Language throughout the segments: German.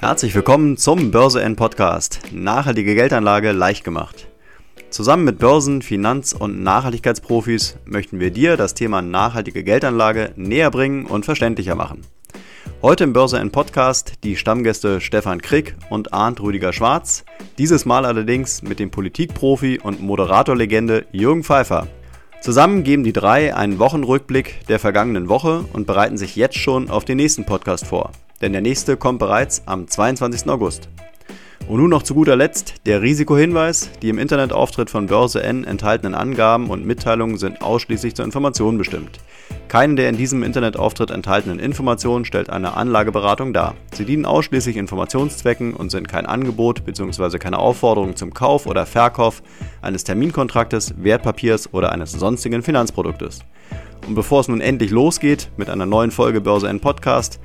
Herzlich willkommen zum Börse N Podcast. Nachhaltige Geldanlage leicht gemacht. Zusammen mit Börsen-, Finanz- und Nachhaltigkeitsprofis möchten wir dir das Thema nachhaltige Geldanlage näher bringen und verständlicher machen. Heute im Börse N Podcast die Stammgäste Stefan Krick und Arndt Rüdiger Schwarz. Dieses Mal allerdings mit dem Politikprofi und Moderatorlegende Jürgen Pfeiffer. Zusammen geben die drei einen Wochenrückblick der vergangenen Woche und bereiten sich jetzt schon auf den nächsten Podcast vor. Denn der nächste kommt bereits am 22. August. Und nun noch zu guter Letzt der Risikohinweis. Die im Internetauftritt von Börse N enthaltenen Angaben und Mitteilungen sind ausschließlich zur Information bestimmt. Keine der in diesem Internetauftritt enthaltenen Informationen stellt eine Anlageberatung dar. Sie dienen ausschließlich Informationszwecken und sind kein Angebot bzw. keine Aufforderung zum Kauf oder Verkauf eines Terminkontraktes, Wertpapiers oder eines sonstigen Finanzproduktes. Und bevor es nun endlich losgeht mit einer neuen Folge Börse N Podcast,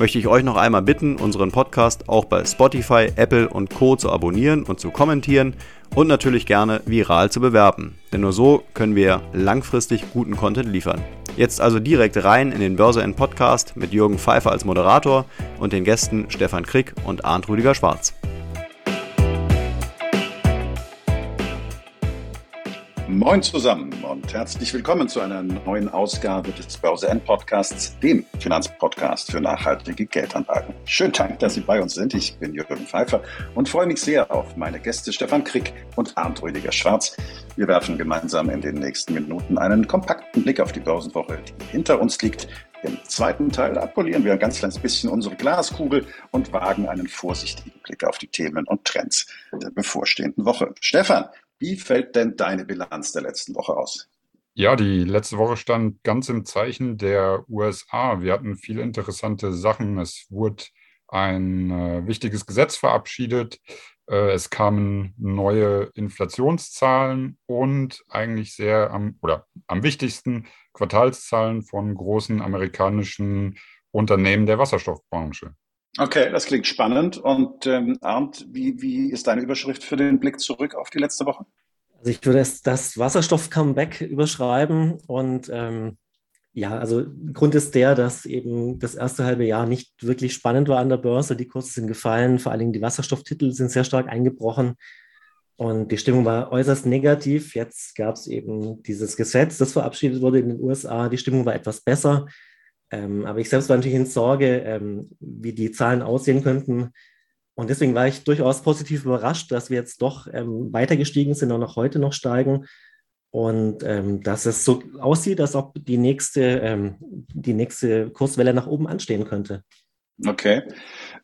möchte ich euch noch einmal bitten, unseren Podcast auch bei Spotify, Apple und Co. zu abonnieren und zu kommentieren und natürlich gerne viral zu bewerben. Denn nur so können wir langfristig guten Content liefern. Jetzt also direkt rein in den Börse N Podcast mit Jürgen Pfeiffer als Moderator und den Gästen Stefan Krick und Arndt Rüdiger Schwarz. Moin zusammen und herzlich willkommen zu einer neuen Ausgabe des Börse N Podcasts, dem Finanzpodcast für nachhaltige Geldanlagen. Schönen Dank, dass Sie bei uns sind. Ich bin Jürgen Pfeiffer und freue mich sehr auf meine Gäste Stefan Krick und Arndt Rüdiger Schwarz. Wir werfen gemeinsam in den nächsten Minuten einen kompakten Blick auf die Börsenwoche, die hinter uns liegt. Im zweiten Teil abpolieren wir ein ganz kleines bisschen unsere Glaskugel und wagen einen vorsichtigen Blick auf die Themen und Trends der bevorstehenden Woche. Stefan, wie fällt denn deine Bilanz der letzten Woche aus? Ja, die letzte Woche stand ganz im Zeichen der USA. Wir hatten viele interessante Sachen. Es wurde ein äh, wichtiges Gesetz verabschiedet. Äh, es kamen neue Inflationszahlen und eigentlich sehr am oder am wichtigsten Quartalszahlen von großen amerikanischen Unternehmen der Wasserstoffbranche. Okay, das klingt spannend. Und ähm, Arndt, wie, wie ist deine Überschrift für den Blick zurück auf die letzte Woche? Also ich würde es das Wasserstoff-Comeback überschreiben. Und ähm, ja, also Grund ist der, dass eben das erste halbe Jahr nicht wirklich spannend war an der Börse. Die Kurse sind gefallen, vor allen Dingen die Wasserstofftitel sind sehr stark eingebrochen. Und die Stimmung war äußerst negativ. Jetzt gab es eben dieses Gesetz, das verabschiedet wurde in den USA. Die Stimmung war etwas besser. Ähm, aber ich selbst war natürlich in Sorge, ähm, wie die Zahlen aussehen könnten. Und deswegen war ich durchaus positiv überrascht, dass wir jetzt doch ähm, weiter gestiegen sind und auch heute noch steigen. Und ähm, dass es so aussieht, als ob die nächste, ähm, die nächste Kurswelle nach oben anstehen könnte. Okay.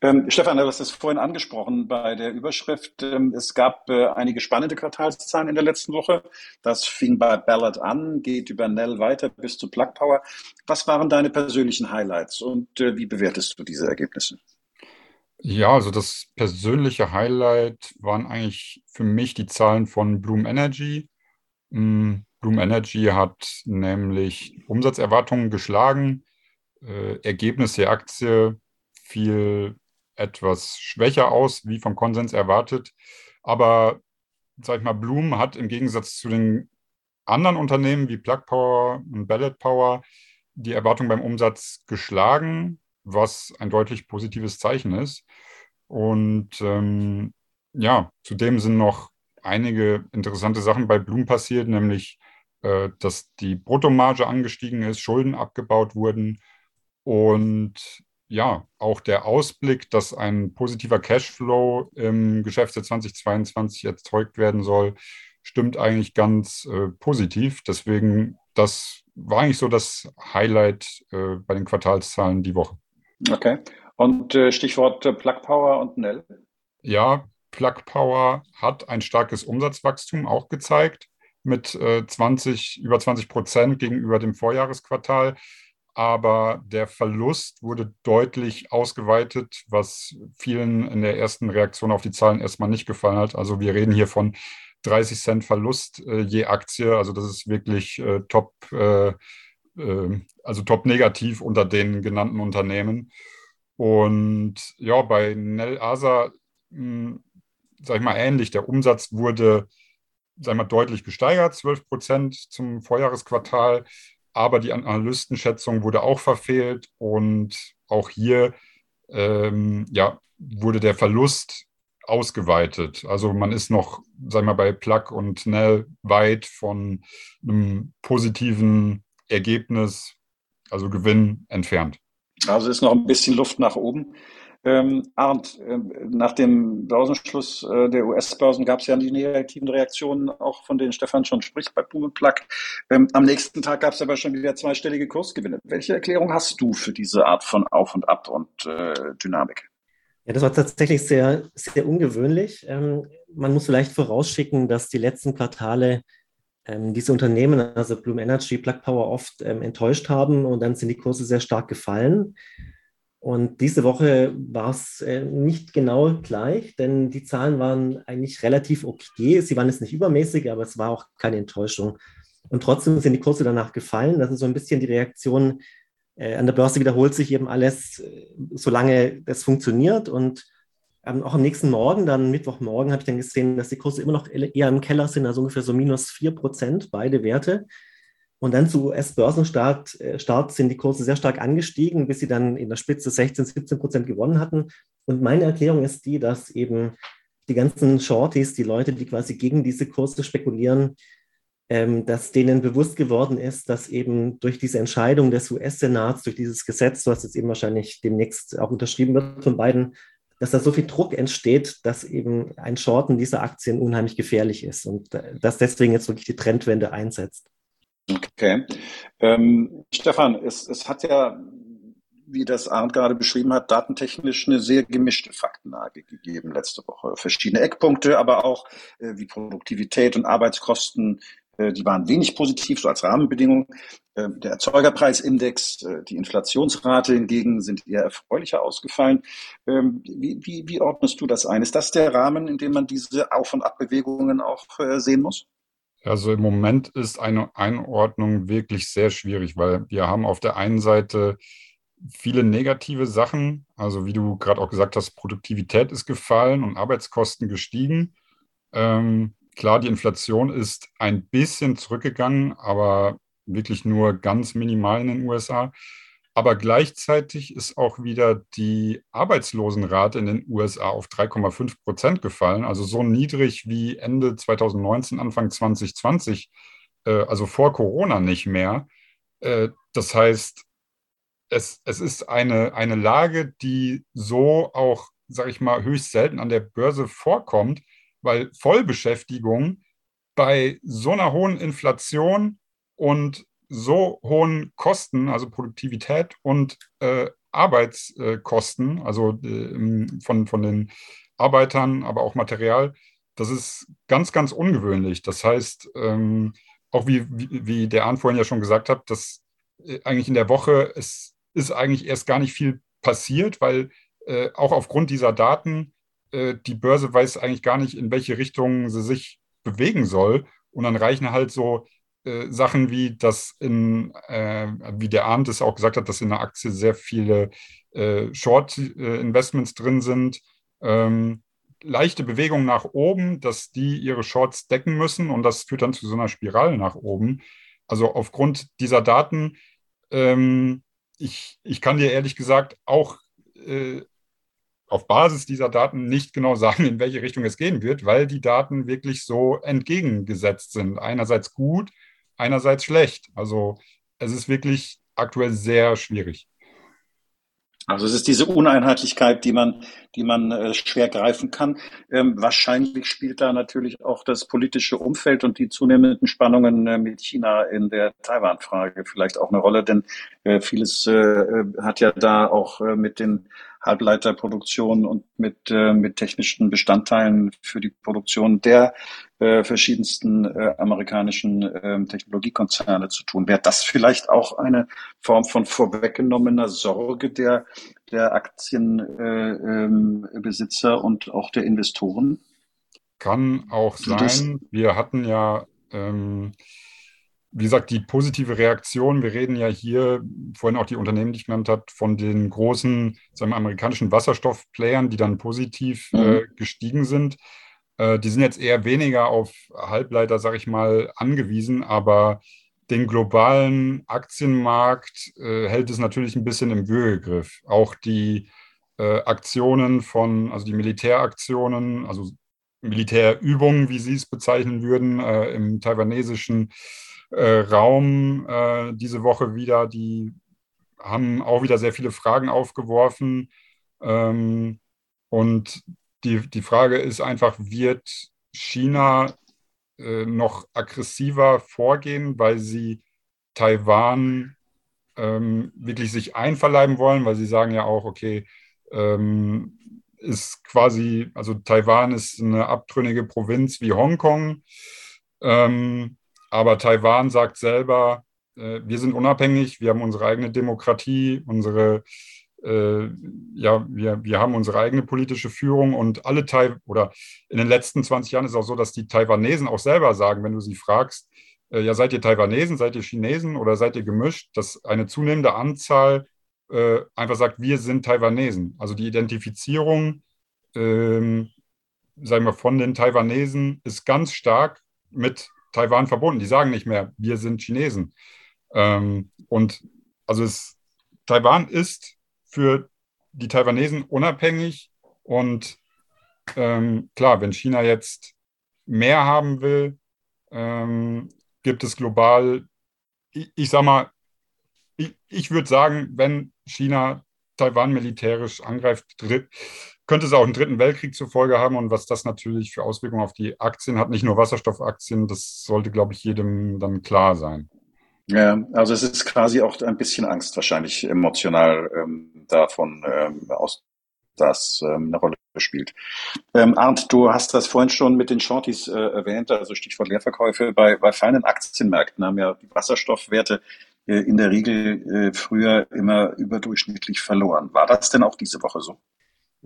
Ähm, Stefan, du hast es vorhin angesprochen bei der Überschrift. Ähm, es gab äh, einige spannende Quartalszahlen in der letzten Woche. Das fing bei Ballard an, geht über Nell weiter bis zu Plug Power. Was waren deine persönlichen Highlights und äh, wie bewertest du diese Ergebnisse? Ja, also das persönliche Highlight waren eigentlich für mich die Zahlen von Bloom Energy. Mm, Bloom Energy hat nämlich Umsatzerwartungen geschlagen. Äh, Ergebnis der Aktie fiel etwas schwächer aus, wie vom Konsens erwartet. Aber, sag ich mal, Bloom hat im Gegensatz zu den anderen Unternehmen wie Plug Power und Ballot Power die Erwartung beim Umsatz geschlagen, was ein deutlich positives Zeichen ist. Und ähm, ja, zudem sind noch einige interessante Sachen bei Bloom passiert, nämlich äh, dass die Bruttomarge angestiegen ist, Schulden abgebaut wurden und ja, auch der Ausblick, dass ein positiver Cashflow im Geschäftsjahr 2022 erzeugt werden soll, stimmt eigentlich ganz äh, positiv. Deswegen, das war eigentlich so das Highlight äh, bei den Quartalszahlen die Woche. Okay. Und äh, Stichwort äh, Plug Power und Nell? Ja, Plug Power hat ein starkes Umsatzwachstum auch gezeigt mit 20, äh, über 20 Prozent gegenüber dem Vorjahresquartal aber der Verlust wurde deutlich ausgeweitet, was vielen in der ersten Reaktion auf die Zahlen erstmal nicht gefallen hat. Also wir reden hier von 30 Cent Verlust äh, je Aktie. Also das ist wirklich äh, top, äh, äh also top negativ unter den genannten Unternehmen. Und ja, bei Nel Asa, hm, sag ich mal, ähnlich. Der Umsatz wurde, sag ich mal, deutlich gesteigert, 12 Prozent zum Vorjahresquartal aber die Analystenschätzung wurde auch verfehlt und auch hier ähm, ja, wurde der Verlust ausgeweitet. Also man ist noch, sagen wir mal, bei Plug und Nell weit von einem positiven Ergebnis, also Gewinn entfernt. Also ist noch ein bisschen Luft nach oben. Ähm, Arndt, äh, nach dem Börsenschluss äh, der US-Börsen gab es ja die negativen Reaktionen, auch von denen Stefan schon spricht bei Boom Plug. Ähm, am nächsten Tag gab es aber schon wieder zweistellige Kursgewinne. Welche Erklärung hast du für diese Art von Auf und Ab und äh, Dynamik? Ja, das war tatsächlich sehr, sehr ungewöhnlich. Ähm, man muss vielleicht vorausschicken, dass die letzten Quartale ähm, diese Unternehmen, also Bloom Energy, Plug Power, oft ähm, enttäuscht haben und dann sind die Kurse sehr stark gefallen. Und diese Woche war es äh, nicht genau gleich, denn die Zahlen waren eigentlich relativ okay. Sie waren jetzt nicht übermäßig, aber es war auch keine Enttäuschung. Und trotzdem sind die Kurse danach gefallen. Das ist so ein bisschen die Reaktion äh, an der Börse wiederholt sich eben alles, äh, solange das funktioniert. Und ähm, auch am nächsten Morgen, dann Mittwochmorgen, habe ich dann gesehen, dass die Kurse immer noch eher im Keller sind, also ungefähr so minus 4 Prozent, beide Werte. Und dann zu US-Börsenstart äh, Start sind die Kurse sehr stark angestiegen, bis sie dann in der Spitze 16, 17 Prozent gewonnen hatten. Und meine Erklärung ist die, dass eben die ganzen Shorties, die Leute, die quasi gegen diese Kurse spekulieren, ähm, dass denen bewusst geworden ist, dass eben durch diese Entscheidung des US-Senats, durch dieses Gesetz, was jetzt eben wahrscheinlich demnächst auch unterschrieben wird von beiden, dass da so viel Druck entsteht, dass eben ein Shorten dieser Aktien unheimlich gefährlich ist und äh, dass deswegen jetzt wirklich die Trendwende einsetzt. Okay. Ähm, Stefan, es, es hat ja, wie das Arndt gerade beschrieben hat, datentechnisch eine sehr gemischte Faktenlage gegeben letzte Woche. Verschiedene Eckpunkte, aber auch äh, wie Produktivität und Arbeitskosten äh, die waren wenig positiv, so als Rahmenbedingung. Äh, der Erzeugerpreisindex, äh, die Inflationsrate hingegen sind eher erfreulicher ausgefallen. Ähm, wie, wie, wie ordnest du das ein? Ist das der Rahmen, in dem man diese Auf- und Abbewegungen auch sehen muss? Also im Moment ist eine Einordnung wirklich sehr schwierig, weil wir haben auf der einen Seite viele negative Sachen. Also wie du gerade auch gesagt hast, Produktivität ist gefallen und Arbeitskosten gestiegen. Ähm, Klar, die Inflation ist ein bisschen zurückgegangen, aber wirklich nur ganz minimal in den USA. Aber gleichzeitig ist auch wieder die Arbeitslosenrate in den USA auf 3,5 Prozent gefallen, also so niedrig wie Ende 2019, Anfang 2020, äh, also vor Corona nicht mehr. Äh, das heißt, es, es ist eine, eine Lage, die so auch, sage ich mal, höchst selten an der Börse vorkommt weil Vollbeschäftigung bei so einer hohen Inflation und so hohen Kosten, also Produktivität und äh, Arbeitskosten, also äh, von, von den Arbeitern, aber auch Material, das ist ganz, ganz ungewöhnlich. Das heißt, ähm, auch wie, wie, wie der Arndt vorhin ja schon gesagt hat, dass äh, eigentlich in der Woche es ist eigentlich erst gar nicht viel passiert, weil äh, auch aufgrund dieser Daten äh, die Börse weiß eigentlich gar nicht, in welche Richtung sie sich bewegen soll. Und dann reichen halt so äh, Sachen wie, dass in, äh, wie der Arndt es auch gesagt hat, dass in der Aktie sehr viele äh, Short-Investments drin sind. Ähm, leichte Bewegung nach oben, dass die ihre Shorts decken müssen und das führt dann zu so einer Spirale nach oben. Also aufgrund dieser Daten, ähm, ich, ich kann dir ehrlich gesagt auch äh, auf Basis dieser Daten nicht genau sagen, in welche Richtung es gehen wird, weil die Daten wirklich so entgegengesetzt sind. Einerseits gut, einerseits schlecht. Also es ist wirklich aktuell sehr schwierig. Also es ist diese Uneinheitlichkeit, die man, die man äh, schwer greifen kann. Ähm, wahrscheinlich spielt da natürlich auch das politische Umfeld und die zunehmenden Spannungen äh, mit China in der Taiwan-Frage vielleicht auch eine Rolle, denn äh, vieles äh, äh, hat ja da auch äh, mit den Halbleiterproduktion und mit, äh, mit technischen Bestandteilen für die Produktion der äh, verschiedensten äh, amerikanischen äh, Technologiekonzerne zu tun. Wäre das vielleicht auch eine Form von vorweggenommener Sorge der, der Aktienbesitzer äh, ähm, und auch der Investoren? Kann auch sein. Wir hatten ja ähm, wie gesagt, die positive Reaktion, wir reden ja hier, vorhin auch die Unternehmen, die ich genannt habe, von den großen sagen wir, amerikanischen Wasserstoffplayern, die dann positiv mhm. äh, gestiegen sind. Äh, die sind jetzt eher weniger auf Halbleiter, sage ich mal, angewiesen, aber den globalen Aktienmarkt äh, hält es natürlich ein bisschen im Würgegriff. Auch die äh, Aktionen von, also die Militäraktionen, also Militärübungen, wie Sie es bezeichnen würden, äh, im taiwanesischen äh, Raum äh, diese Woche wieder, die haben auch wieder sehr viele Fragen aufgeworfen. Ähm, und die, die Frage ist einfach, wird China äh, noch aggressiver vorgehen, weil sie Taiwan ähm, wirklich sich einverleiben wollen, weil sie sagen ja auch, okay, ähm, ist quasi, also Taiwan ist eine abtrünnige Provinz wie Hongkong, ähm, aber Taiwan sagt selber, äh, wir sind unabhängig, wir haben unsere eigene Demokratie, unsere äh, ja, wir, wir haben unsere eigene politische Führung und alle Tai oder in den letzten 20 Jahren ist es auch so, dass die Taiwanesen auch selber sagen, wenn du sie fragst, äh, ja, seid ihr Taiwanesen, seid ihr Chinesen oder seid ihr gemischt, dass eine zunehmende Anzahl äh, einfach sagt, wir sind Taiwanesen. Also die Identifizierung, ähm, sagen wir, von den Taiwanesen ist ganz stark mit Taiwan verbunden. Die sagen nicht mehr, wir sind Chinesen. Ähm, und also es, Taiwan ist für die Taiwanesen unabhängig und ähm, klar, wenn China jetzt mehr haben will, ähm, gibt es global, ich, ich sag mal, ich, ich würde sagen, wenn China Taiwan militärisch angreift, könnte es auch einen dritten Weltkrieg zur Folge haben und was das natürlich für Auswirkungen auf die Aktien hat, nicht nur Wasserstoffaktien, das sollte, glaube ich, jedem dann klar sein. Ja, also es ist quasi auch ein bisschen Angst wahrscheinlich emotional ähm, davon ähm, aus, dass ähm, eine Rolle spielt. Ähm, Arndt, du hast das vorhin schon mit den Shorties äh, erwähnt, also Stichwort Leerverkäufe. Bei, bei feinen Aktienmärkten haben ja die Wasserstoffwerte äh, in der Regel äh, früher immer überdurchschnittlich verloren. War das denn auch diese Woche so?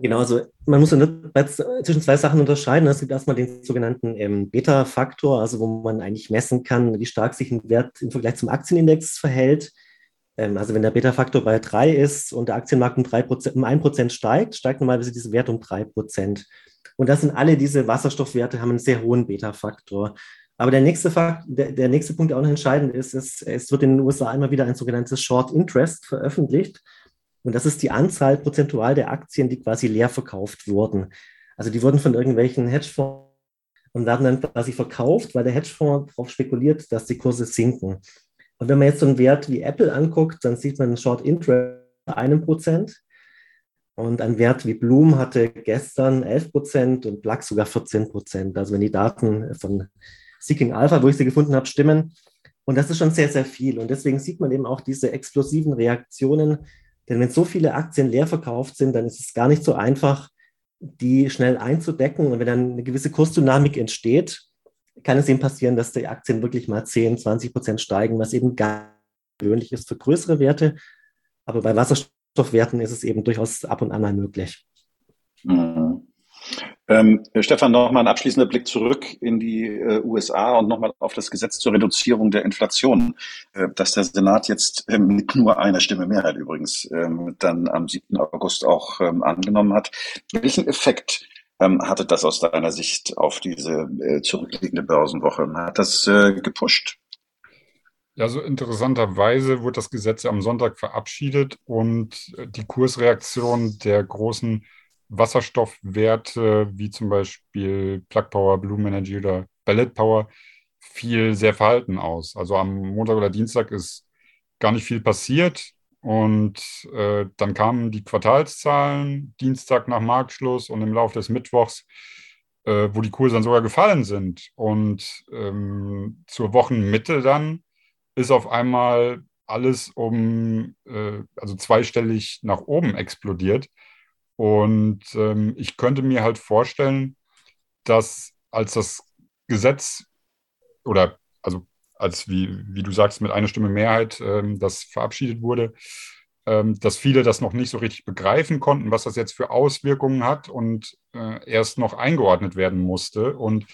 Genau, also man muss zwischen zwei Sachen unterscheiden. Es gibt erstmal den sogenannten ähm, Beta-Faktor, also wo man eigentlich messen kann, wie stark sich ein Wert im Vergleich zum Aktienindex verhält. Ähm, also wenn der Beta-Faktor bei 3 ist und der Aktienmarkt um, 3%, um 1% steigt, steigt normalerweise dieser Wert um 3%. Und das sind alle diese Wasserstoffwerte, haben einen sehr hohen Beta-Faktor. Aber der nächste, Fakt, der, der nächste Punkt, der auch noch entscheidend ist, ist, es wird in den USA immer wieder ein sogenanntes Short Interest veröffentlicht. Und das ist die Anzahl prozentual der Aktien, die quasi leer verkauft wurden. Also die wurden von irgendwelchen Hedgefonds und werden dann quasi verkauft, weil der Hedgefonds darauf spekuliert, dass die Kurse sinken. Und wenn man jetzt so einen Wert wie Apple anguckt, dann sieht man einen Short Interest bei einem Prozent. Und ein Wert wie Bloom hatte gestern 11 Prozent und Black sogar 14 Prozent. Also wenn die Daten von Seeking Alpha, wo ich sie gefunden habe, stimmen. Und das ist schon sehr, sehr viel. Und deswegen sieht man eben auch diese explosiven Reaktionen. Denn wenn so viele Aktien leer verkauft sind, dann ist es gar nicht so einfach, die schnell einzudecken. Und wenn dann eine gewisse Kursdynamik entsteht, kann es eben passieren, dass die Aktien wirklich mal 10, 20 Prozent steigen, was eben gar gewöhnlich ist für größere Werte. Aber bei Wasserstoffwerten ist es eben durchaus ab und an mal möglich. Mhm. Ähm, Stefan, nochmal ein abschließender Blick zurück in die äh, USA und nochmal auf das Gesetz zur Reduzierung der Inflation, äh, das der Senat jetzt äh, mit nur einer Stimme Mehrheit übrigens ähm, dann am 7. August auch ähm, angenommen hat. Welchen Effekt ähm, hatte das aus deiner Sicht auf diese äh, zurückliegende Börsenwoche? Hat das äh, gepusht? Ja, so interessanterweise wurde das Gesetz am Sonntag verabschiedet und die Kursreaktion der großen Wasserstoffwerte, wie zum Beispiel Plug Power, Bloom Energy oder Ballet Power, fiel sehr verhalten aus. Also am Montag oder Dienstag ist gar nicht viel passiert. Und äh, dann kamen die Quartalszahlen Dienstag nach Marktschluss und im Laufe des Mittwochs, äh, wo die Kurse dann sogar gefallen sind. Und ähm, zur Wochenmitte dann ist auf einmal alles um, äh, also zweistellig nach oben explodiert. Und ähm, ich könnte mir halt vorstellen, dass als das Gesetz oder also als wie, wie du sagst, mit einer Stimme Mehrheit ähm, das verabschiedet wurde, ähm, dass viele das noch nicht so richtig begreifen konnten, was das jetzt für Auswirkungen hat und äh, erst noch eingeordnet werden musste. Und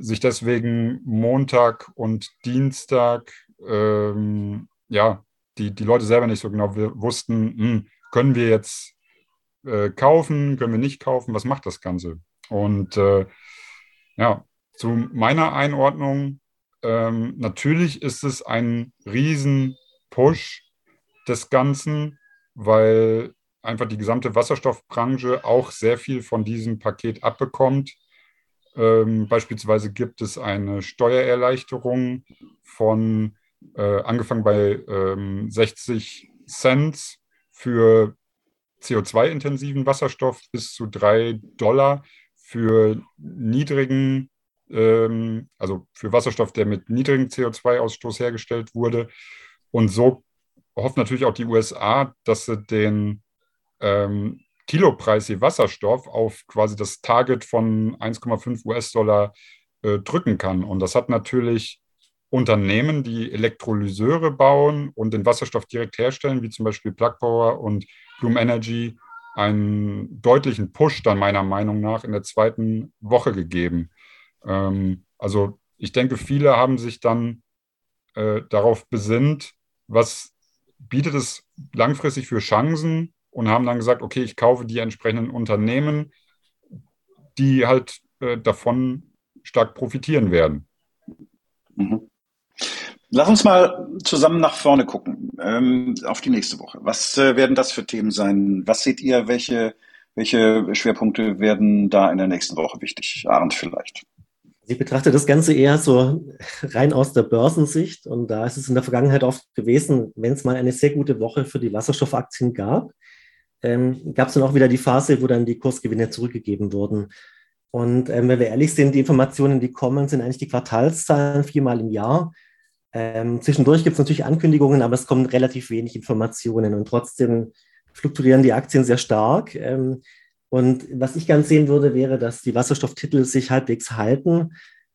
sich deswegen Montag und Dienstag ähm, ja die, die Leute selber nicht so genau wussten, hm, können wir jetzt äh, kaufen, können wir nicht kaufen, was macht das Ganze? Und äh, ja, zu meiner Einordnung, ähm, natürlich ist es ein Riesen-Push des Ganzen, weil einfach die gesamte Wasserstoffbranche auch sehr viel von diesem Paket abbekommt. Ähm, beispielsweise gibt es eine Steuererleichterung von äh, angefangen bei ähm, 60 Cent für CO2-intensiven Wasserstoff bis zu 3 Dollar für niedrigen, ähm, also für Wasserstoff, der mit niedrigem CO2-Ausstoß hergestellt wurde. Und so hofft natürlich auch die USA, dass sie den ähm, Kilopreis je Wasserstoff auf quasi das Target von 1,5 US-Dollar äh, drücken kann. Und das hat natürlich Unternehmen, die Elektrolyseure bauen und den Wasserstoff direkt herstellen, wie zum Beispiel Plug Power und Bloom Energy, einen deutlichen Push dann meiner Meinung nach in der zweiten Woche gegeben. Ähm, also ich denke, viele haben sich dann äh, darauf besinnt, was bietet es langfristig für Chancen und haben dann gesagt, okay, ich kaufe die entsprechenden Unternehmen, die halt äh, davon stark profitieren werden. Mhm. Lass uns mal zusammen nach vorne gucken, ähm, auf die nächste Woche. Was äh, werden das für Themen sein? Was seht ihr? Welche, welche Schwerpunkte werden da in der nächsten Woche wichtig? Arndt vielleicht. Ich betrachte das Ganze eher so rein aus der Börsensicht. Und da ist es in der Vergangenheit oft gewesen, wenn es mal eine sehr gute Woche für die Wasserstoffaktien gab, ähm, gab es dann auch wieder die Phase, wo dann die Kursgewinne zurückgegeben wurden. Und ähm, wenn wir ehrlich sind, die Informationen, die kommen, sind eigentlich die Quartalszahlen viermal im Jahr. Ähm, zwischendurch gibt es natürlich Ankündigungen, aber es kommen relativ wenig Informationen und trotzdem fluktuieren die Aktien sehr stark. Ähm, und was ich ganz sehen würde, wäre, dass die Wasserstofftitel sich halbwegs halten,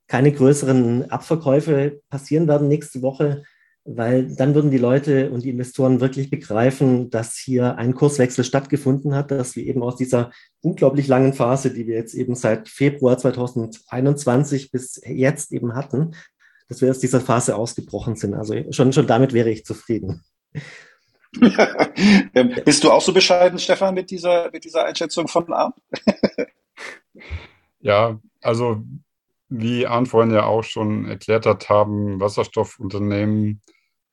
keine größeren Abverkäufe passieren werden nächste Woche, weil dann würden die Leute und die Investoren wirklich begreifen, dass hier ein Kurswechsel stattgefunden hat, dass wir eben aus dieser unglaublich langen Phase, die wir jetzt eben seit Februar 2021 bis jetzt eben hatten, dass wir aus dieser Phase ausgebrochen sind. Also schon, schon damit wäre ich zufrieden. Ähm, bist du auch so bescheiden, Stefan, mit dieser, mit dieser Einschätzung von Arndt? ja, also wie Arndt vorhin ja auch schon erklärt hat, haben Wasserstoffunternehmen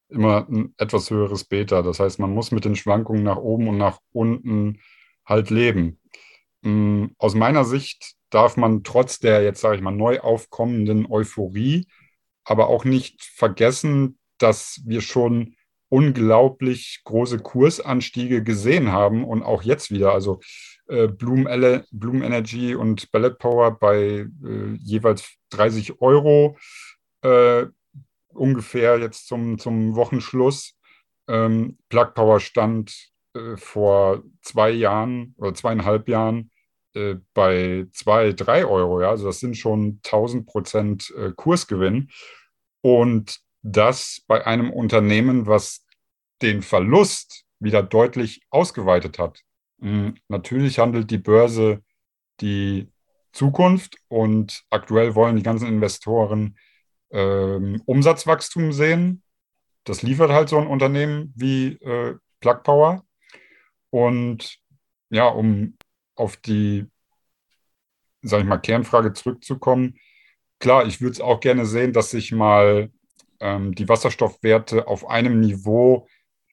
immer ein etwas höheres Beta. Das heißt, man muss mit den Schwankungen nach oben und nach unten halt leben. Mm, aus meiner Sicht darf man trotz der jetzt, sage ich mal, neu aufkommenden Euphorie aber auch nicht vergessen, dass wir schon unglaublich große Kursanstiege gesehen haben und auch jetzt wieder. Also äh, Bloom, Bloom Energy und Ballet Power bei äh, jeweils 30 Euro äh, ungefähr jetzt zum, zum Wochenschluss. Ähm, Plug Power stand äh, vor zwei Jahren oder zweieinhalb Jahren äh, bei zwei, drei Euro. Ja? Also das sind schon 1000 Prozent äh, Kursgewinn. Und das bei einem Unternehmen, was den Verlust wieder deutlich ausgeweitet hat. Mhm. Natürlich handelt die Börse die Zukunft und aktuell wollen die ganzen Investoren ähm, Umsatzwachstum sehen. Das liefert halt so ein Unternehmen wie äh, Plug Power. Und ja, um auf die sage ich mal, Kernfrage zurückzukommen, klar, ich würde es auch gerne sehen, dass sich mal ähm, die Wasserstoffwerte auf einem Niveau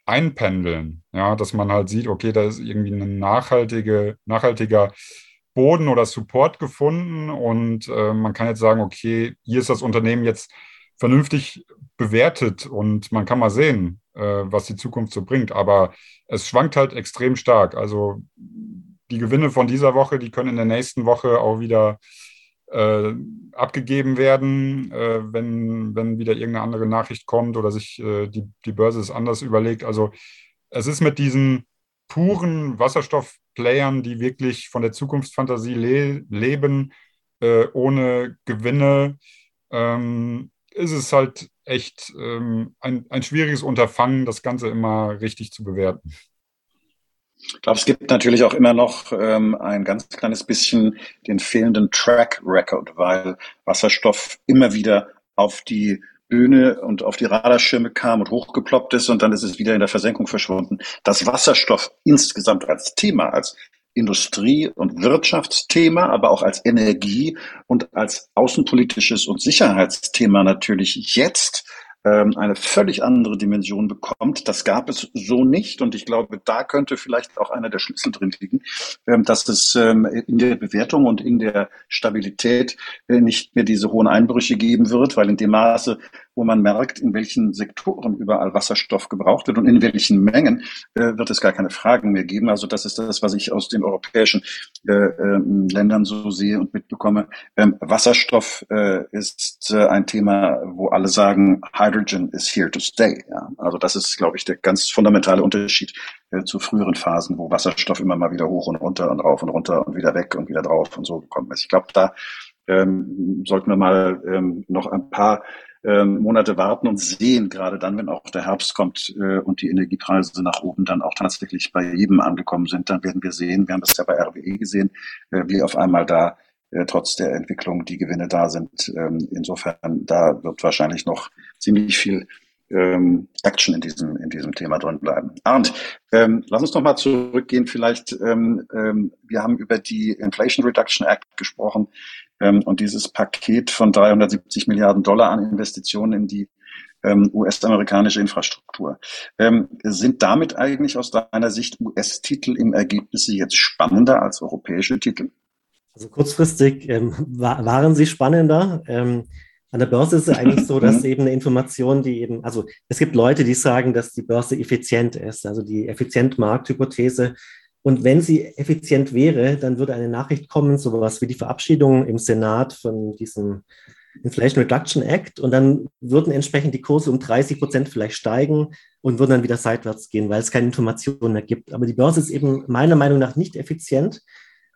einpendeln. Ja, dass man halt sieht, okay, da ist irgendwie ein nachhaltige, nachhaltiger Boden oder Support gefunden und äh, man kann jetzt sagen, okay, hier ist das Unternehmen jetzt vernünftig bewertet und man kann mal sehen, äh, was die Zukunft so bringt. Aber es schwankt halt extrem stark. Also die Gewinne von dieser Woche, die können in der nächsten Woche auch wieder äh, abgegeben werden, äh, wenn, wenn wieder irgendeine andere Nachricht kommt oder sich äh, die, die Börse es anders überlegt. Also es ist mit diesen puren Wasserstoffplayern, die wirklich von der Zukunftsfantasie le leben, äh, ohne Gewinne, ähm, ist es halt echt ähm, ein, ein schwieriges Unterfangen, das Ganze immer richtig zu bewerten. Ich glaube, es gibt natürlich auch immer noch ähm, ein ganz kleines bisschen den fehlenden Track Record, weil Wasserstoff immer wieder auf die Bühne und auf die Radarschirme kam und hochgeploppt ist und dann ist es wieder in der Versenkung verschwunden. Dass Wasserstoff insgesamt als Thema, als Industrie- und Wirtschaftsthema, aber auch als Energie- und als außenpolitisches und Sicherheitsthema natürlich jetzt ähm, eine völlig andere Dimension bekommt. Das gab es so nicht. Und ich glaube, da könnte vielleicht auch einer der Schlüssel drin liegen, ähm, dass es ähm, in der Bewertung und in der Stabilität äh, nicht mehr diese hohen Einbrüche geben wird, weil in dem Maße, wo man merkt, in welchen Sektoren überall Wasserstoff gebraucht wird und in welchen Mengen, äh, wird es gar keine Fragen mehr geben. Also das ist das, was ich aus den europäischen äh, äh, Ländern so sehe und mitbekomme. Ähm, Wasserstoff äh, ist äh, ein Thema, wo alle sagen, Hydrogen is here to stay. Ja. Also das ist, glaube ich, der ganz fundamentale Unterschied äh, zu früheren Phasen, wo Wasserstoff immer mal wieder hoch und runter und rauf und runter und wieder weg und wieder drauf und so gekommen ist. Ich glaube, da ähm, sollten wir mal ähm, noch ein paar ähm, Monate warten und sehen, gerade dann, wenn auch der Herbst kommt äh, und die Energiepreise nach oben dann auch tatsächlich bei jedem angekommen sind, dann werden wir sehen, wir haben das ja bei RWE gesehen, äh, wie auf einmal da äh, trotz der Entwicklung die Gewinne da sind. Ähm, insofern, da wird wahrscheinlich noch ziemlich viel ähm, Action in diesem, in diesem Thema drin bleiben. Arndt, ähm, lass uns noch mal zurückgehen. Vielleicht, ähm, ähm, wir haben über die Inflation Reduction Act gesprochen ähm, und dieses Paket von 370 Milliarden Dollar an Investitionen in die ähm, US-amerikanische Infrastruktur. Ähm, sind damit eigentlich aus deiner Sicht US-Titel im Ergebnis jetzt spannender als europäische Titel? Also kurzfristig ähm, war, waren sie spannender. Ähm, an der Börse ist es eigentlich so, dass eben eine Information, die eben, also es gibt Leute, die sagen, dass die Börse effizient ist, also die Effizient-Markt-Hypothese und wenn sie effizient wäre, dann würde eine Nachricht kommen, sowas wie die Verabschiedung im Senat von diesem Inflation Reduction Act und dann würden entsprechend die Kurse um 30 Prozent vielleicht steigen und würden dann wieder seitwärts gehen, weil es keine Informationen mehr gibt. Aber die Börse ist eben meiner Meinung nach nicht effizient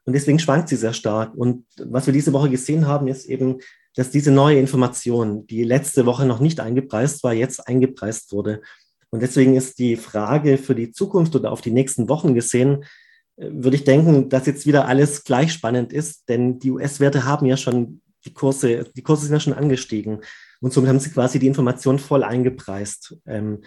und deswegen schwankt sie sehr stark. Und was wir diese Woche gesehen haben, ist eben, dass diese neue Information, die letzte Woche noch nicht eingepreist war, jetzt eingepreist wurde. Und deswegen ist die Frage für die Zukunft oder auf die nächsten Wochen gesehen, äh, würde ich denken, dass jetzt wieder alles gleich spannend ist, denn die US-Werte haben ja schon die Kurse, die Kurse sind ja schon angestiegen und somit haben sie quasi die Information voll eingepreist. Ähm,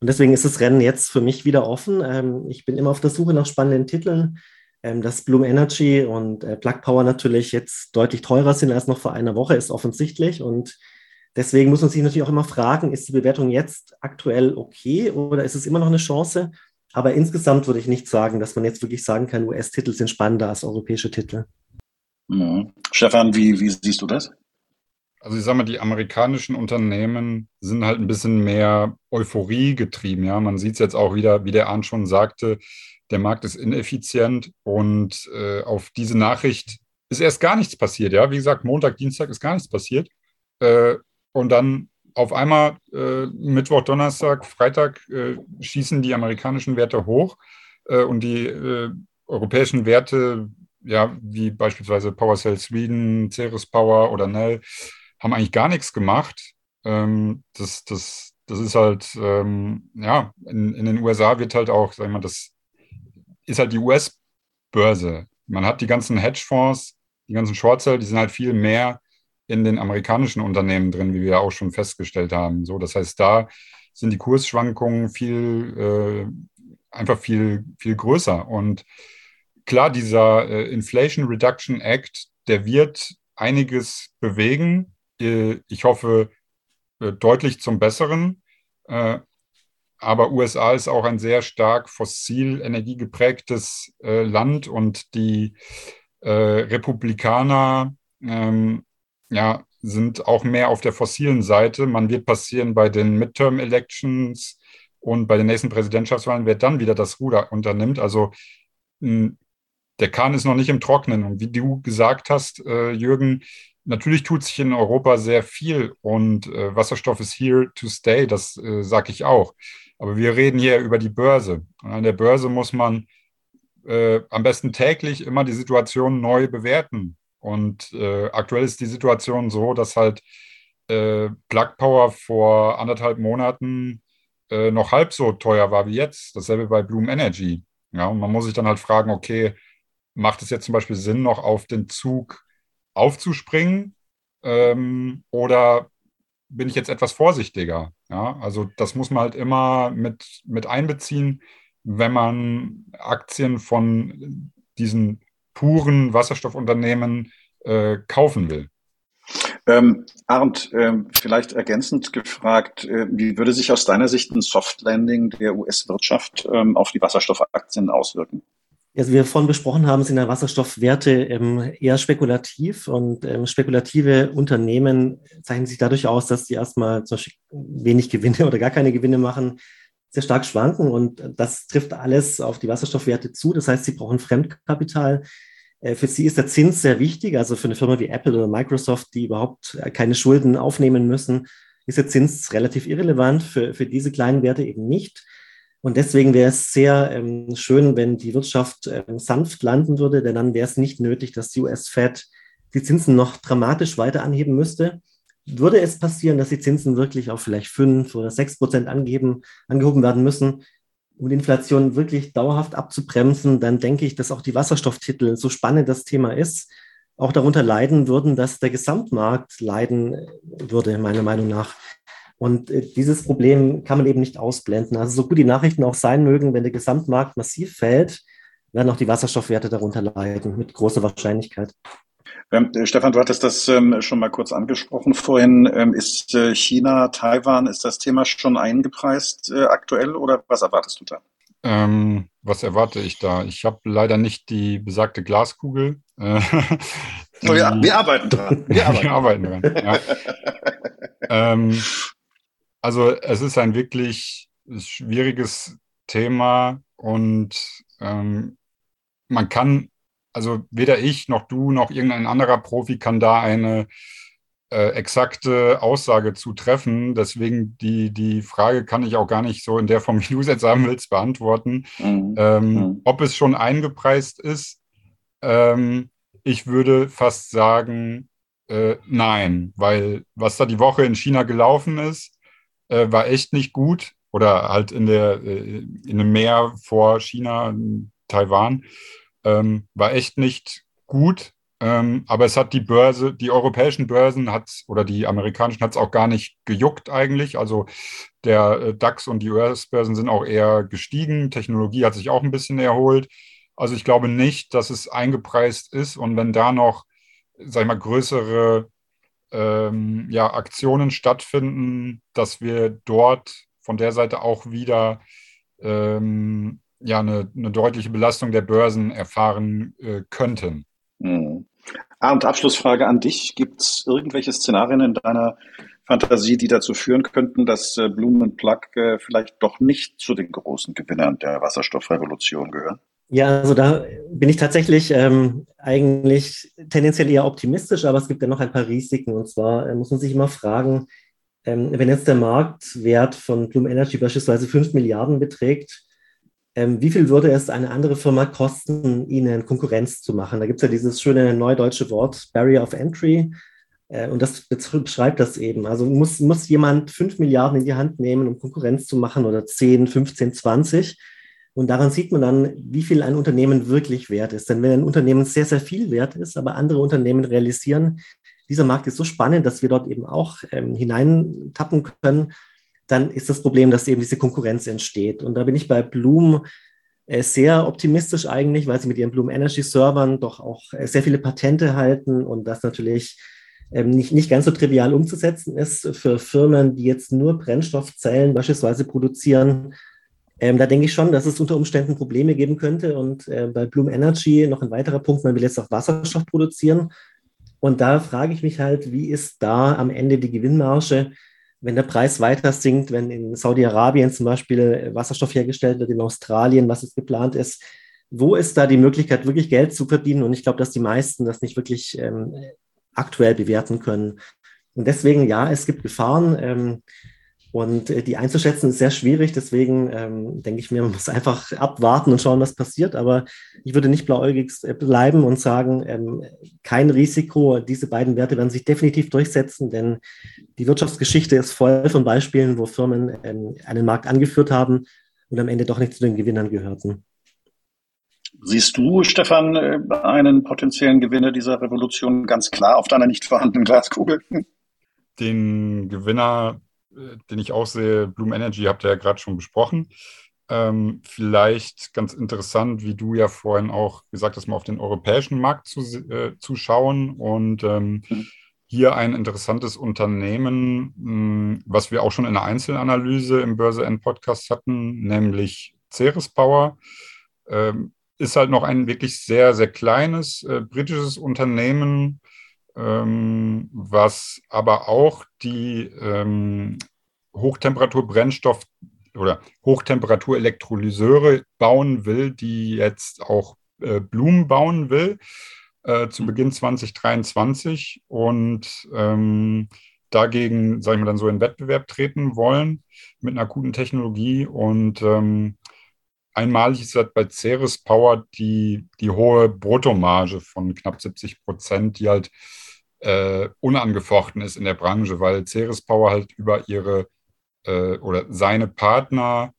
und deswegen ist das Rennen jetzt für mich wieder offen. Ähm, ich bin immer auf der Suche nach spannenden Titeln. Ähm, dass Bloom Energy und äh, Plug Power natürlich jetzt deutlich teurer sind als noch vor einer Woche, ist offensichtlich. Und Deswegen muss man sich natürlich auch immer fragen, ist die Bewertung jetzt aktuell okay oder ist es immer noch eine Chance? Aber insgesamt würde ich nicht sagen, dass man jetzt wirklich sagen kann, US-Titel sind spannender als europäische Titel. Mhm. Stefan, wie, wie siehst du das? Also ich sage mal, die amerikanischen Unternehmen sind halt ein bisschen mehr Euphorie getrieben. Ja, man sieht es jetzt auch wieder, wie der Arndt schon sagte, der Markt ist ineffizient und äh, auf diese Nachricht ist erst gar nichts passiert. Ja, wie gesagt, Montag, Dienstag ist gar nichts passiert. Äh, und dann auf einmal äh, Mittwoch, Donnerstag, Freitag äh, schießen die amerikanischen Werte hoch äh, und die äh, europäischen Werte, ja, wie beispielsweise PowerCell Sweden, Ceres Power oder Nell, haben eigentlich gar nichts gemacht. Ähm, das, das, das ist halt, ähm, ja, in, in den USA wird halt auch, sag ich mal, das ist halt die US-Börse. Man hat die ganzen Hedgefonds, die ganzen Short-Sell, die sind halt viel mehr in den amerikanischen Unternehmen drin, wie wir auch schon festgestellt haben. So, das heißt, da sind die Kursschwankungen viel, äh, einfach viel, viel größer. Und klar, dieser äh, Inflation Reduction Act, der wird einiges bewegen. Äh, ich hoffe, äh, deutlich zum Besseren. Äh, aber USA ist auch ein sehr stark fossil energiegeprägtes Land und die Republikaner ähm, ja, sind auch mehr auf der fossilen Seite. Man wird passieren bei den Midterm-Elections und bei den nächsten Präsidentschaftswahlen, wer dann wieder das Ruder unternimmt. Also der Kahn ist noch nicht im Trocknen. Und wie du gesagt hast, Jürgen, natürlich tut sich in Europa sehr viel und äh, Wasserstoff ist here to stay, das äh, sage ich auch. Aber wir reden hier über die Börse. Und an der Börse muss man äh, am besten täglich immer die Situation neu bewerten. Und äh, aktuell ist die Situation so, dass halt äh, Plug Power vor anderthalb Monaten äh, noch halb so teuer war wie jetzt. Dasselbe bei Bloom Energy. Ja, und man muss sich dann halt fragen, okay, macht es jetzt zum Beispiel Sinn, noch auf den Zug aufzuspringen? Ähm, oder bin ich jetzt etwas vorsichtiger? Ja, also das muss man halt immer mit, mit einbeziehen, wenn man Aktien von diesen puren Wasserstoffunternehmen äh, kaufen will. Ähm, Arndt, ähm, vielleicht ergänzend gefragt, äh, wie würde sich aus deiner Sicht ein Soft-Landing der US-Wirtschaft ähm, auf die Wasserstoffaktien auswirken? Also wie wir vorhin besprochen haben, sind ja Wasserstoffwerte ähm, eher spekulativ und ähm, spekulative Unternehmen zeichnen sich dadurch aus, dass sie erstmal zum Beispiel wenig Gewinne oder gar keine Gewinne machen, sehr stark schwanken und das trifft alles auf die Wasserstoffwerte zu. Das heißt, sie brauchen Fremdkapital. Äh, für sie ist der Zins sehr wichtig. Also für eine Firma wie Apple oder Microsoft, die überhaupt äh, keine Schulden aufnehmen müssen, ist der Zins relativ irrelevant. Für, für diese kleinen Werte eben nicht. Und deswegen wäre es sehr ähm, schön, wenn die Wirtschaft ähm, sanft landen würde, denn dann wäre es nicht nötig, dass die US-Fed die Zinsen noch dramatisch weiter anheben müsste. Würde es passieren, dass die Zinsen wirklich auf vielleicht fünf oder sechs Prozent angeben, angehoben werden müssen, um die Inflation wirklich dauerhaft abzubremsen, dann denke ich, dass auch die Wasserstofftitel, so spannend das Thema ist, auch darunter leiden würden, dass der Gesamtmarkt leiden würde, meiner Meinung nach. Und äh, dieses Problem kann man eben nicht ausblenden. Also so gut die Nachrichten auch sein mögen, wenn der Gesamtmarkt massiv fällt, werden auch die Wasserstoffwerte darunter leiden, mit großer Wahrscheinlichkeit. Ähm, äh, Stefan, du hattest das ähm, schon mal kurz angesprochen vorhin. Ähm, ist äh, China, Taiwan, ist das Thema schon eingepreist äh, aktuell oder was erwartest du da? Ähm, was erwarte ich da? Ich habe leider nicht die besagte Glaskugel. Äh, die, oh ja, wir arbeiten dran. Wir arbeiten, wir arbeiten dran. Ja. also es ist ein wirklich schwieriges Thema und ähm, man kann also weder ich noch du noch irgendein anderer Profi kann da eine äh, exakte Aussage zu treffen. Deswegen die, die Frage kann ich auch gar nicht so in der Form, wie du es jetzt haben willst, beantworten. Mhm. Ähm, mhm. Ob es schon eingepreist ist, ähm, ich würde fast sagen, äh, nein, weil was da die Woche in China gelaufen ist, äh, war echt nicht gut. Oder halt in der äh, in einem Meer vor China, Taiwan ähm, war echt nicht gut. Ähm, aber es hat die Börse, die europäischen Börsen hat oder die amerikanischen hat es auch gar nicht gejuckt eigentlich. Also der äh, DAX und die US-Börsen sind auch eher gestiegen. Technologie hat sich auch ein bisschen erholt. Also ich glaube nicht, dass es eingepreist ist. Und wenn da noch, sag ich mal, größere ähm, ja, Aktionen stattfinden, dass wir dort von der Seite auch wieder ähm, ja eine, eine deutliche Belastung der Börsen erfahren äh, könnten. Mhm. Ah, und Abschlussfrage an dich. Gibt es irgendwelche Szenarien in deiner Fantasie, die dazu führen könnten, dass äh, Blumen Plug äh, vielleicht doch nicht zu den großen Gewinnern der Wasserstoffrevolution gehören? Ja, also da bin ich tatsächlich ähm, eigentlich tendenziell eher optimistisch, aber es gibt ja noch ein paar Risiken. Und zwar äh, muss man sich immer fragen, ähm, wenn jetzt der Marktwert von Bloom Energy beispielsweise 5 Milliarden beträgt, ähm, wie viel würde es eine andere Firma kosten, ihnen Konkurrenz zu machen? Da gibt es ja dieses schöne neudeutsche Wort Barrier of Entry. Äh, und das beschreibt das eben. Also muss, muss jemand 5 Milliarden in die Hand nehmen, um Konkurrenz zu machen oder 10, 15, 20. Und daran sieht man dann, wie viel ein Unternehmen wirklich wert ist. Denn wenn ein Unternehmen sehr, sehr viel wert ist, aber andere Unternehmen realisieren, dieser Markt ist so spannend, dass wir dort eben auch ähm, hineintappen können, dann ist das Problem, dass eben diese Konkurrenz entsteht. Und da bin ich bei Bloom äh, sehr optimistisch eigentlich, weil sie mit ihren Bloom Energy Servern doch auch äh, sehr viele Patente halten und das natürlich ähm, nicht, nicht ganz so trivial umzusetzen ist für Firmen, die jetzt nur Brennstoffzellen beispielsweise produzieren. Ähm, da denke ich schon, dass es unter Umständen Probleme geben könnte. Und äh, bei Bloom Energy noch ein weiterer Punkt, man will jetzt auch Wasserstoff produzieren. Und da frage ich mich halt, wie ist da am Ende die Gewinnmarge? wenn der Preis weiter sinkt, wenn in Saudi-Arabien zum Beispiel Wasserstoff hergestellt wird, in Australien, was jetzt geplant ist, wo ist da die Möglichkeit, wirklich Geld zu verdienen? Und ich glaube, dass die meisten das nicht wirklich ähm, aktuell bewerten können. Und deswegen, ja, es gibt Gefahren. Ähm, und äh, die einzuschätzen ist sehr schwierig. Deswegen ähm, denke ich mir, man muss einfach abwarten und schauen, was passiert. Aber ich würde nicht blauäugig äh, bleiben und sagen, ähm, kein Risiko. Diese beiden Werte werden sich definitiv durchsetzen, denn die Wirtschaftsgeschichte ist voll von Beispielen, wo Firmen ähm, einen Markt angeführt haben und am Ende doch nicht zu den Gewinnern gehörten. Siehst du, Stefan, äh, einen potenziellen Gewinner dieser Revolution ganz klar auf deiner nicht vorhandenen Glaskugel? Den Gewinner den ich auch sehe, Bloom Energy habt ihr ja gerade schon besprochen. Ähm, vielleicht ganz interessant, wie du ja vorhin auch gesagt hast, mal auf den europäischen Markt zu, äh, zu schauen. Und ähm, mhm. hier ein interessantes Unternehmen, hm, was wir auch schon in der Einzelanalyse im Börse End Podcast hatten, nämlich Ceres Power. Ähm, ist halt noch ein wirklich sehr, sehr kleines äh, britisches Unternehmen, ähm, was aber auch die ähm, Hochtemperaturbrennstoff oder Hochtemperaturelektrolyseure bauen will, die jetzt auch äh, Blumen bauen will äh, zu mhm. Beginn 2023 und ähm, dagegen, sage ich mal, dann so in Wettbewerb treten wollen mit einer guten Technologie. Und ähm, einmalig ist halt bei Ceres Power die, die hohe Bruttomarge von knapp 70 Prozent, die halt äh, unangefochten ist in der Branche, weil Ceres Power halt über ihre äh, oder seine Partner,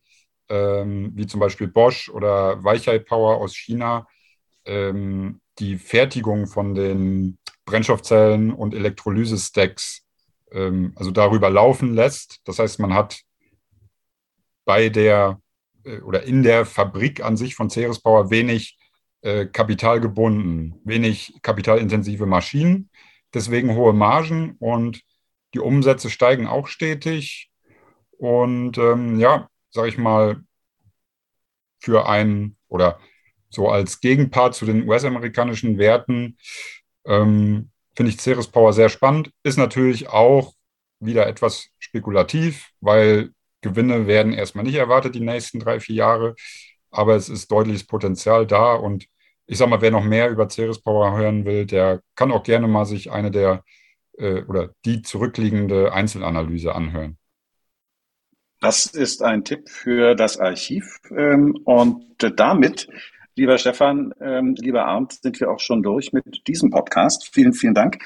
ähm, wie zum Beispiel Bosch oder Weichai Power aus China, ähm, die Fertigung von den Brennstoffzellen und Elektrolyse-Stacks ähm, also darüber laufen lässt. Das heißt, man hat bei der äh, oder in der Fabrik an sich von Ceres Power wenig äh, Kapital gebunden, wenig kapitalintensive Maschinen, deswegen hohe Margen und die Umsätze steigen auch stetig. Und ähm, ja, sage ich mal, für ein oder so als Gegenpart zu den US-amerikanischen Werten ähm, finde ich Ceres Power sehr spannend. Ist natürlich auch wieder etwas spekulativ, weil Gewinne werden erstmal nicht erwartet die nächsten drei, vier Jahre. Aber es ist deutliches Potenzial da. Und ich sage mal, wer noch mehr über Ceres Power hören will, der kann auch gerne mal sich eine der äh, oder die zurückliegende Einzelanalyse anhören. Das ist ein Tipp für das Archiv. Ähm, und damit Lieber Stefan, ähm, lieber Arndt, sind wir auch schon durch mit diesem Podcast. Vielen, vielen Dank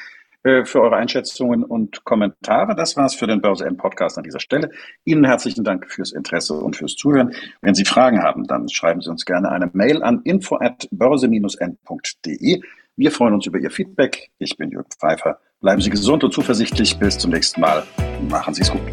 äh, für eure Einschätzungen und Kommentare. Das war's für den Börse N Podcast an dieser Stelle. Ihnen herzlichen Dank fürs Interesse und fürs Zuhören. Wenn Sie Fragen haben, dann schreiben Sie uns gerne eine Mail an info@börse-n.de. Wir freuen uns über Ihr Feedback. Ich bin Jürgen Pfeiffer. Bleiben Sie gesund und zuversichtlich. Bis zum nächsten Mal. Machen Sie es gut.